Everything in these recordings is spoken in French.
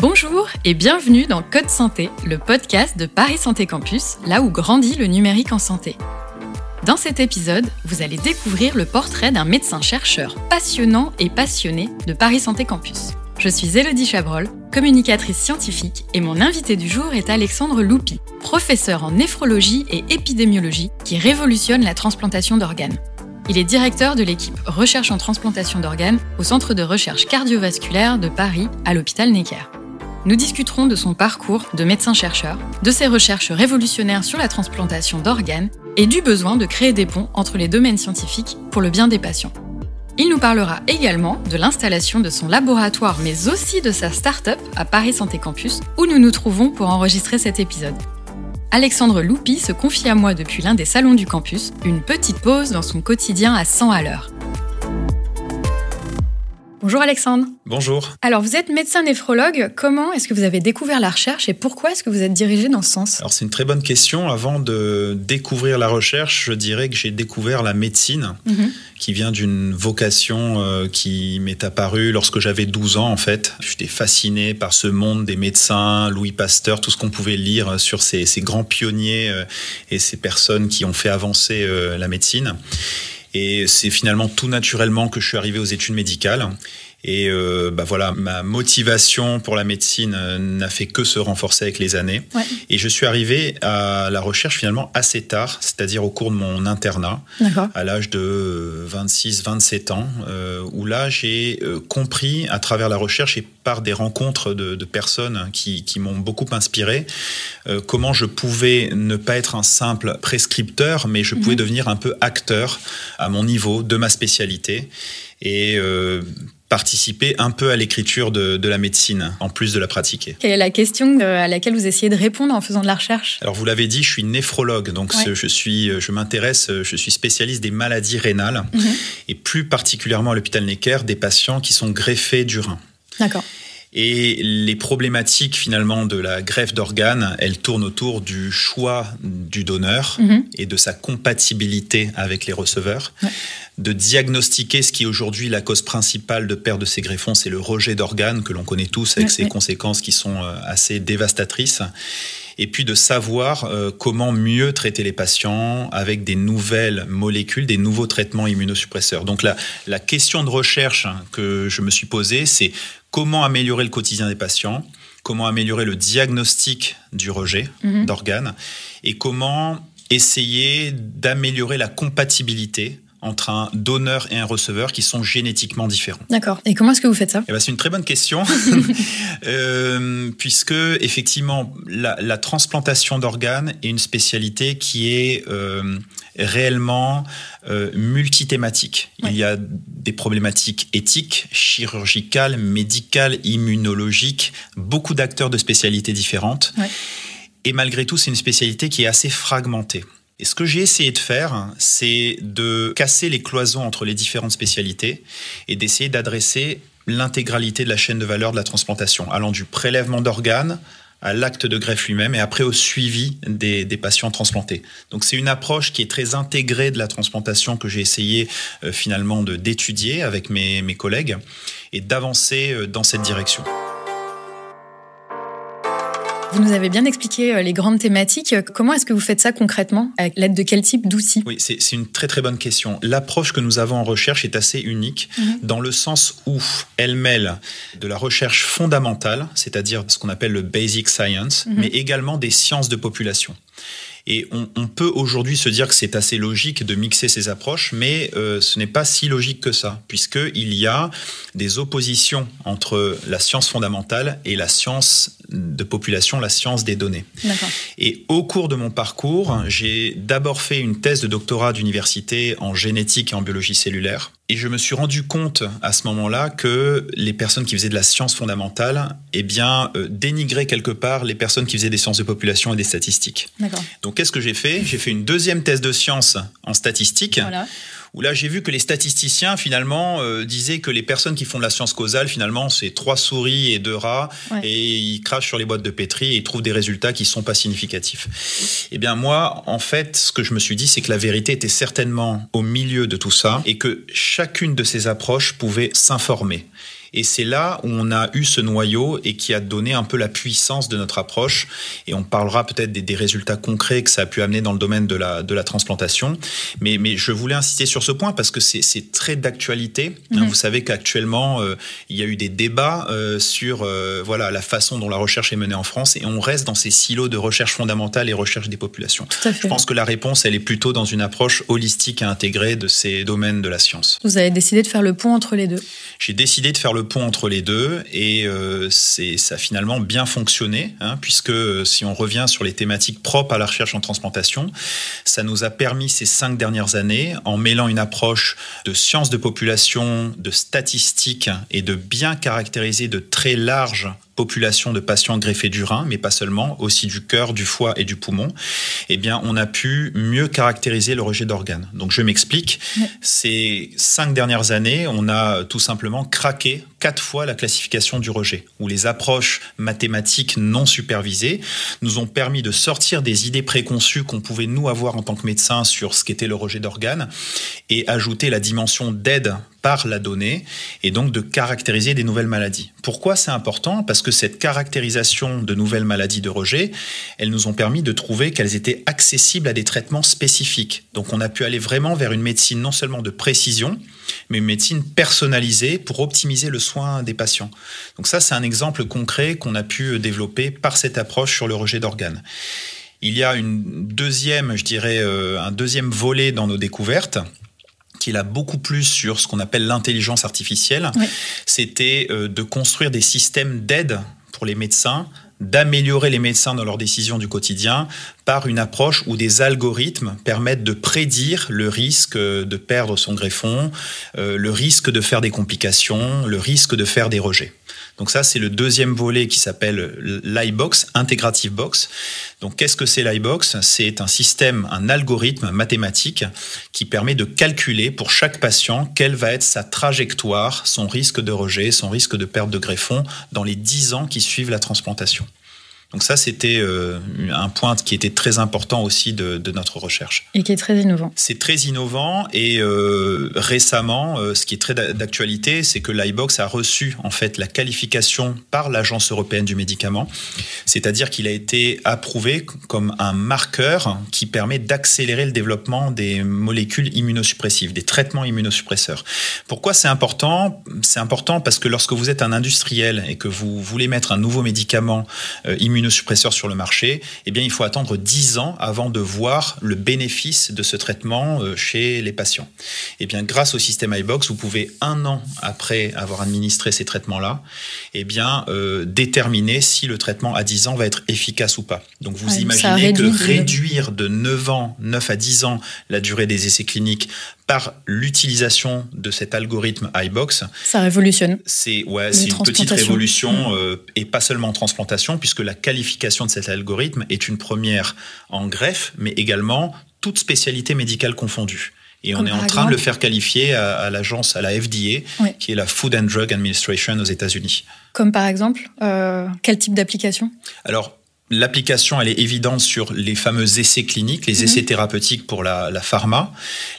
Bonjour et bienvenue dans Code Santé, le podcast de Paris Santé Campus, là où grandit le numérique en santé. Dans cet épisode, vous allez découvrir le portrait d'un médecin-chercheur passionnant et passionné de Paris Santé Campus. Je suis Elodie Chabrol, communicatrice scientifique, et mon invité du jour est Alexandre Loupi, professeur en néphrologie et épidémiologie qui révolutionne la transplantation d'organes. Il est directeur de l'équipe Recherche en transplantation d'organes au Centre de recherche cardiovasculaire de Paris à l'hôpital Necker. Nous discuterons de son parcours de médecin-chercheur, de ses recherches révolutionnaires sur la transplantation d'organes et du besoin de créer des ponts entre les domaines scientifiques pour le bien des patients. Il nous parlera également de l'installation de son laboratoire mais aussi de sa start-up à Paris Santé Campus où nous nous trouvons pour enregistrer cet épisode. Alexandre Loupi se confie à moi depuis l'un des salons du campus, une petite pause dans son quotidien à 100 à l'heure. Bonjour Alexandre. Bonjour. Alors vous êtes médecin néphrologue, comment est-ce que vous avez découvert la recherche et pourquoi est-ce que vous êtes dirigé dans ce sens? Alors c'est une très bonne question. Avant de découvrir la recherche, je dirais que j'ai découvert la médecine mhm. qui vient d'une vocation euh, qui m'est apparue lorsque j'avais 12 ans en fait. J'étais fasciné par ce monde des médecins, Louis Pasteur, tout ce qu'on pouvait lire sur ces, grands pionniers euh, et ces personnes qui ont fait avancer euh, la médecine. Et c'est finalement tout naturellement que je suis arrivé aux études médicales. Et euh, bah voilà, ma motivation pour la médecine euh, n'a fait que se renforcer avec les années. Et je suis arrivé à la recherche finalement assez tard, c'est-à-dire au cours de mon internat, à l'âge de 26-27 ans, euh, où là j'ai euh, compris à travers la recherche et par des rencontres de, de personnes qui, qui m'ont beaucoup inspiré, euh, comment je pouvais ne pas être un simple prescripteur, mais je pouvais mhm. devenir un peu acteur à mon niveau de ma spécialité. Et euh, participer un peu à l'écriture de, la médecine, en plus de la pratiquer. Quelle est la question euh, à laquelle vous essayez de répondre en faisant de la recherche? Alors vous l'avez dit, je suis néphrologue, donc je suis, je m'intéresse, je suis spécialiste des maladies rénales mhm. et plus particulièrement à l'hôpital Necker des patients qui sont greffés du rein. D'accord. Et les problématiques finalement de la greffe d'organes, elles tournent autour du choix du donneur mhm. et de sa compatibilité avec les receveurs. De diagnostiquer ce qui est aujourd'hui la cause principale de perte de ces greffons, c'est le rejet d'organes que l'on connaît tous avec ses conséquences qui sont euh, assez dévastatrices et puis de savoir euh, comment mieux traiter les patients avec des nouvelles molécules, des nouveaux traitements immunosuppresseurs. Donc la, la question de recherche que je me suis posée, c'est comment améliorer le quotidien des patients, comment améliorer le diagnostic du rejet mhm. d'organes et comment essayer d'améliorer la compatibilité entre un donneur et un receveur qui sont génétiquement différents. D'accord. Et comment est-ce que vous faites ça? Eh ben, C'est une très bonne question, euh, puisque effectivement, la, transplantation d'organes est une spécialité qui est euh, réellement euh, multithématique. Il y a des problématiques éthiques, chirurgicales, médicales, immunologiques, beaucoup d'acteurs de spécialités différentes. Et malgré tout, c'est une spécialité qui est assez fragmentée. Et ce que j'ai essayé de faire, c'est de casser les cloisons entre les différentes spécialités et d'essayer d'adresser l'intégralité de la chaîne de valeur de la transplantation, allant du prélèvement d'organes à l'acte de greffe lui-même et après au suivi des, patients transplantés. Donc c'est une approche qui est très intégrée de la transplantation que j'ai essayé euh, finalement d'étudier avec mes, mes collègues et d'avancer euh, dans cette direction. Vous nous avez bien expliqué euh, les grandes thématiques. Comment est-ce que vous faites ça concrètement? Avec l'aide de quel type? D'outils? Oui, c'est une très très bonne question. L'approche que nous avons en recherche est assez unique mhm. dans le sens où elle mêle de la recherche fondamentale, c'est-à-dire ce qu'on appelle le basic science, mhm. mais également des sciences de population. Et on, peut aujourd'hui se dire que c'est assez logique de mixer ces approches, mais euh, ce n'est pas si logique que ça, puisqu'il y a des oppositions entre la science fondamentale et la science de population, la science des données. Et au cours de mon parcours, j'ai d'abord fait une thèse de doctorat d'université en génétique et en biologie cellulaire. Et je me suis rendu compte à ce moment-là que les personnes qui faisaient de la science fondamentale, eh bien, euh, dénigraient quelque part les personnes qui faisaient des sciences de population et des statistiques. Donc, qu'est-ce que j'ai fait? J'ai fait une deuxième thèse de science en statistique. Voilà où là j'ai vu que les statisticiens finalement euh, disaient que les personnes qui font de la science causale finalement c'est trois souris et deux rats et ils crachent sur les boîtes de pétri et ils trouvent des résultats qui sont pas significatifs. Eh bien moi en fait ce que je me suis dit c'est que la vérité était certainement au milieu de tout ça et que chacune de ces approches pouvait s'informer Et c'est là où on a eu ce noyau et qui a donné un peu la puissance de notre approche. Et on parlera peut-être des, résultats concrets que ça a pu amener dans le domaine de la, de la transplantation. Mais, mais je voulais insister sur ce point parce que c'est très d'actualité. Hein. Mhm. vous savez qu'actuellement, euh, il y a eu des débats euh, sur euh, voilà, la façon dont la recherche est menée en France et on reste dans ces silos de recherche fondamentale et recherche des populations. Je pense que la réponse, elle est plutôt dans une approche holistique et intégrée de ces domaines de la science. Vous avez décidé de faire le pont entre les deux J'ai décidé de faire le pont entre les deux et c'est ça a finalement bien fonctionné hein, puisque si on revient sur les thématiques propres à la recherche en transplantation, ça nous a permis ces cinq dernières années, en mêlant une approche de sciences de population, de statistiques et de bien caractériser de très larges population de patients greffés du rein, mais pas seulement, aussi du cœur, du foie et du poumon, eh bien, on a pu mieux caractériser le rejet d'organes. Donc, je m'explique. Ces cinq dernières années, on a tout simplement craqué quatre fois la classification du rejet, où les approches mathématiques non supervisées nous ont permis de sortir des idées préconçues qu'on pouvait nous avoir en tant que médecin sur ce qu'était le rejet d'organes et ajouter la dimension d'aide par la donnée et donc de caractériser des nouvelles maladies. Pourquoi c'est important? Parce que cette caractérisation de nouvelles maladies de rejet, elles nous ont permis de trouver qu'elles étaient accessibles à des traitements spécifiques. Donc on a pu aller vraiment vers une médecine non seulement de précision, mais une médecine personnalisée pour optimiser le soin des patients. Donc ça, c'est un exemple concret qu'on a pu développer par cette approche sur le rejet d'organes. Il y a une deuxième, je dirais, euh, un deuxième volet dans nos découvertes qu'il a beaucoup plus sur ce qu'on appelle l'intelligence artificielle, c'était euh, de construire des systèmes d'aide pour les médecins d'améliorer les médecins dans leurs décisions du quotidien par une approche où des algorithmes permettent de prédire le risque de perdre son greffon, euh, le risque de faire des complications, le risque de faire des rejets. Donc ça, c'est le deuxième volet qui s'appelle l'iBox, Integrative Box. Donc qu'est-ce que c'est l'iBox? C'est un système, un algorithme mathématique qui permet de calculer pour chaque patient quelle va être sa trajectoire, son risque de rejet, son risque de perte de greffon dans les 10 ans qui suivent la transplantation. Donc ça, c'était euh, un point qui était très important aussi de, notre recherche. Et qui est très innovant. C'est très innovant et euh, récemment, euh, ce qui est très d'actualité, c'est que l'iBox a reçu en fait la qualification par l'Agence européenne du médicament, c'est-à-dire qu'il a été approuvé comme un marqueur qui permet d'accélérer le développement des molécules immunosuppressives, des traitements immunosuppresseurs. Pourquoi c'est important? C'est important parce que lorsque vous êtes un industriel et que vous voulez mettre un nouveau médicament immunosuppresseur suppresseurs sur le marché, eh bien, il faut attendre 10 ans avant de voir le bénéfice de ce traitement euh, chez les patients. Eh bien, grâce au système iBox, vous pouvez un an après avoir administré ces traitements-là, eh bien, euh, déterminer si le traitement à 10 ans va être efficace ou pas. Donc, vous imaginez que réduire de 9 ans, 9 à 10 ans la durée des essais cliniques par l'utilisation de cet algorithme iBox. Ça révolutionne. C'est ouais, c'est une petite révolution euh, et pas seulement en transplantation puisque la qualification de cet algorithme est une première en greffe mais également toute spécialité médicale confondue. Et on est en train de le faire qualifier à, l'agence, à la FDA, qui est la Food and Drug Administration aux États-Unis. Comme par exemple, euh, quel type d'application? Alors, L'application, elle est évidente sur les fameux essais cliniques, les essais mhm. thérapeutiques pour la, pharma.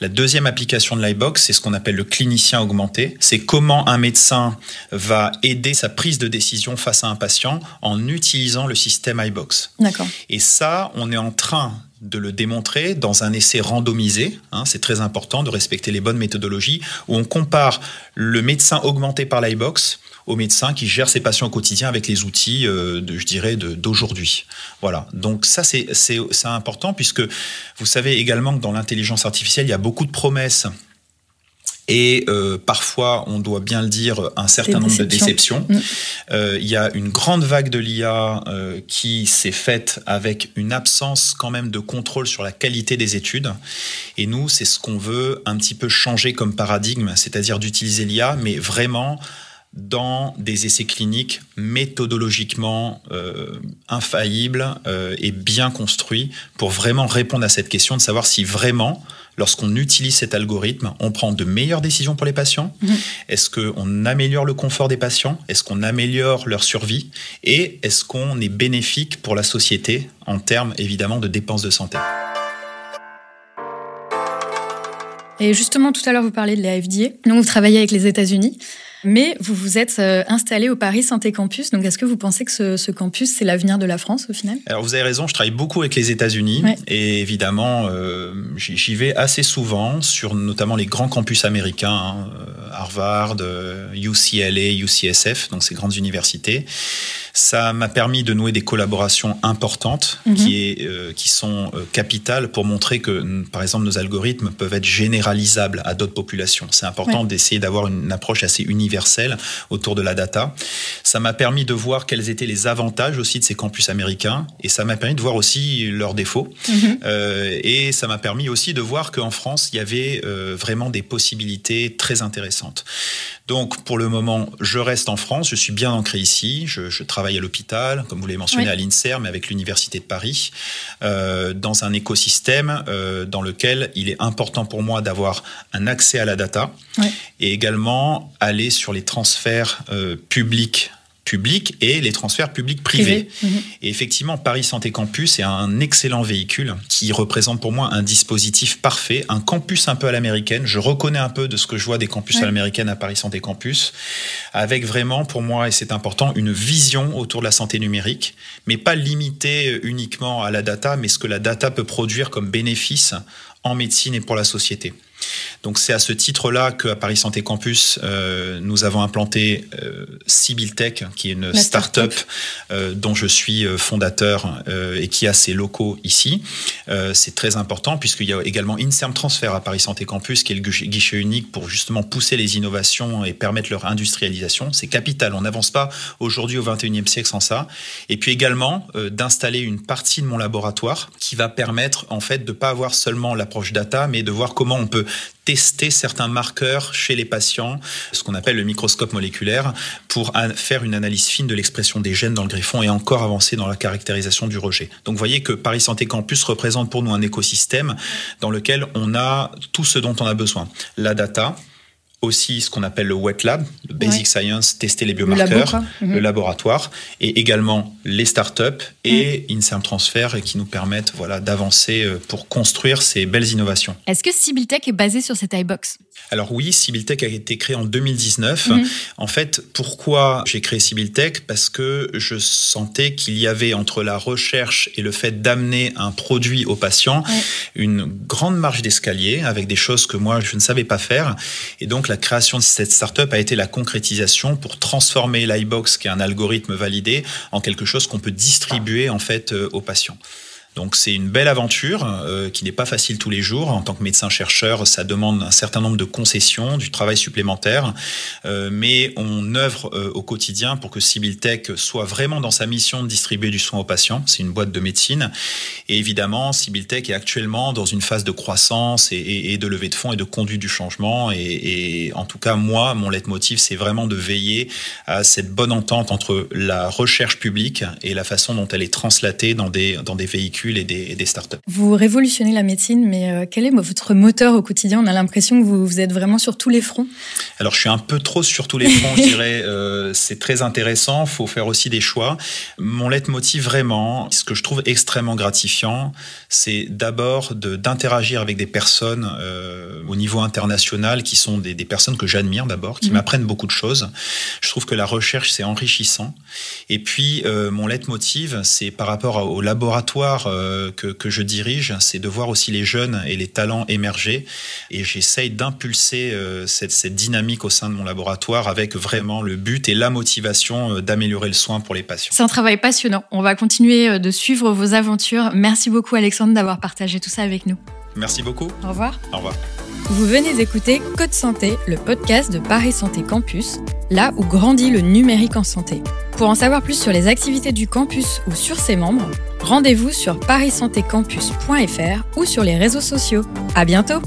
La deuxième application de l'iBox, c'est ce qu'on appelle le clinicien augmenté. C'est comment un médecin va aider sa prise de décision face à un patient en utilisant le système iBox. D'accord. Et ça, on est en train de le démontrer dans un essai randomisé. Hein, c'est très important de respecter les bonnes méthodologies où on compare le médecin augmenté par l'iBox au médecin qui gère ses patients au quotidien avec les outils, euh, de, je dirais, d'aujourd'hui. Voilà. Donc ça, c'est important puisque vous savez également que dans l'intelligence artificielle, il y a beaucoup de promesses et euh, parfois, on doit bien le dire, un certain nombre de déceptions. Mm. Euh, il y a une grande vague de l'IA euh, qui s'est faite avec une absence quand même de contrôle sur la qualité des études. Et nous, c'est ce qu'on veut un petit peu changer comme paradigme, c'est-à-dire d'utiliser l'IA, mais vraiment dans des essais cliniques méthodologiquement euh, infaillibles euh, et bien construits pour vraiment répondre à cette question de savoir si vraiment, lorsqu'on utilise cet algorithme, on prend de meilleures décisions pour les patients mhm. Est-ce qu'on améliore le confort des patients? Est-ce qu'on améliore leur survie? Et est-ce qu'on est bénéfique pour la société en termes évidemment de dépenses de santé? Et justement, tout à l'heure, vous parlez de la FDA. Donc, vous travaillez avec les États-Unis. Mais vous vous êtes euh, installé au Paris Santé Campus. Donc, est-ce que vous pensez que ce, campus, c'est l'avenir de la France au final? Alors, vous avez raison. Je travaille beaucoup avec les États-Unis. Et évidemment, euh, j'y vais assez souvent sur notamment les grands campus américains, hein, Harvard, UCLA, UCSF, donc ces grandes universités. Ça m'a permis de nouer des collaborations importantes mhm. qui, est, euh, qui sont euh, capitales pour montrer que, par exemple, nos algorithmes peuvent être généralisables à d'autres populations. C'est important d'essayer d'avoir une approche assez universelle autour de la data. Ça m'a permis de voir quels étaient les avantages aussi de ces campus américains et ça m'a permis de voir aussi leurs défauts. Mhm. Euh, et ça m'a permis aussi de voir qu'en France, il y avait vraiment des possibilités très intéressantes. Donc, pour le moment, je reste en France, je suis bien ancré ici, je, je travaille à l'hôpital, comme vous l'avez mentionné, à l'INSER, mais avec l'Université de Paris, euh, dans un écosystème euh, dans lequel il est important pour moi d'avoir un accès à la data et également aller sur les transferts euh, publics publics et les transferts publics privés. Mhm. Et effectivement, Paris Santé Campus est un excellent véhicule qui représente pour moi un dispositif parfait, un campus un peu à l'américaine. Je reconnais un peu de ce que je vois des campus à l'américaine à Paris Santé Campus, avec vraiment pour moi, et c'est important, une vision autour de la santé numérique, mais pas limitée uniquement à la data, mais ce que la data peut produire comme bénéfice en médecine et pour la société. Donc c'est à ce titre-là qu'à Paris Santé Campus, euh, nous avons implanté euh, Tech, qui est une start-up euh, dont je suis euh, fondateur euh, et qui a ses locaux ici. c'est très important puisqu'il y a également Inserm Transfer à Paris Santé Campus, qui est le guichet unique pour justement pousser les innovations et permettre leur industrialisation. C'est capital. On n'avance pas aujourd'hui au 21e siècle sans ça. Et puis également d'installer une partie de mon laboratoire qui va permettre en fait de pas avoir seulement l'approche data, mais de voir comment on peut tester certains marqueurs chez les patients, ce qu'on appelle le microscope moléculaire, pour faire une analyse fine de l'expression des gènes dans le griffon et encore avancer dans la caractérisation du rejet. Donc vous voyez que Paris Santé Campus représente pour nous un écosystème dans lequel on a tout ce dont on a besoin. La data, aussi ce qu'on appelle le wet lab, le basic science, tester les biomarqueurs, le, laboratoire, et également les startups et mmh. INSERM Transfer qui nous permettent voilà, d'avancer euh, pour construire ces belles innovations. Est-ce que Tech est basé sur cette iBox? Alors oui, Tech a été créé en 2019. Mhm. En fait, pourquoi j'ai créé Tech Parce que je sentais qu'il y avait entre la recherche et le fait d'amener un produit au patient une grande marge d'escalier avec des choses que moi je ne savais pas faire. Et donc la création de cette startup a été la concrétisation pour transformer l'iBox, qui est un algorithme validé, en quelque chose qu'on peut distribuer en fait euh, aux patients. Donc c'est une belle aventure euh, qui n'est pas facile tous les jours. En tant que médecin-chercheur, ça demande un certain nombre de concessions, du travail supplémentaire, euh, mais on œuvre euh, au quotidien pour que Sibyl Tech soit vraiment dans sa mission de distribuer du soin aux patients. C'est une boîte de médecine. Et évidemment, Sibyl Tech est actuellement dans une phase de croissance et de levée de fonds et de conduite du changement. Et, et en tout cas, moi, mon leitmotiv, c'est vraiment de veiller à cette bonne entente entre la recherche publique et la façon dont elle est translatée dans des, dans des véhicules et des, startups. Vous révolutionnez la médecine, mais euh, quel est votre moteur au quotidien? On a l'impression que vous, êtes vraiment sur tous les fronts. Alors, je suis un peu trop sur tous les fronts, je dirais. Euh, c'est très intéressant, il faut faire aussi des choix. Mon leitmotiv, vraiment, ce que je trouve extrêmement gratifiant, c'est d'abord d'interagir avec des personnes euh, au niveau international qui sont des, personnes que j'admire d'abord, qui mmh. m'apprennent beaucoup de choses. Je trouve que la recherche, c'est enrichissant. Et puis, mon leitmotiv, c'est par rapport au laboratoire euh, que, je dirige, c'est de voir aussi les jeunes et les talents émerger. Et j'essaye d'impulser euh, cette, cette, dynamique au sein de mon laboratoire avec vraiment le but et la motivation euh, d'améliorer le soin pour les patients. C'est un travail passionnant. On va continuer de suivre vos aventures. Merci beaucoup Alexandre d'avoir partagé tout ça avec nous. Merci beaucoup. Au revoir. Au revoir. Vous venez d'écouter Code Santé, le podcast de Paris Santé Campus, là où grandit le numérique en santé. Pour en savoir plus sur les activités du campus ou sur ses membres, rendez-vous sur parissantécampus.fr ou sur les réseaux sociaux. À bientôt!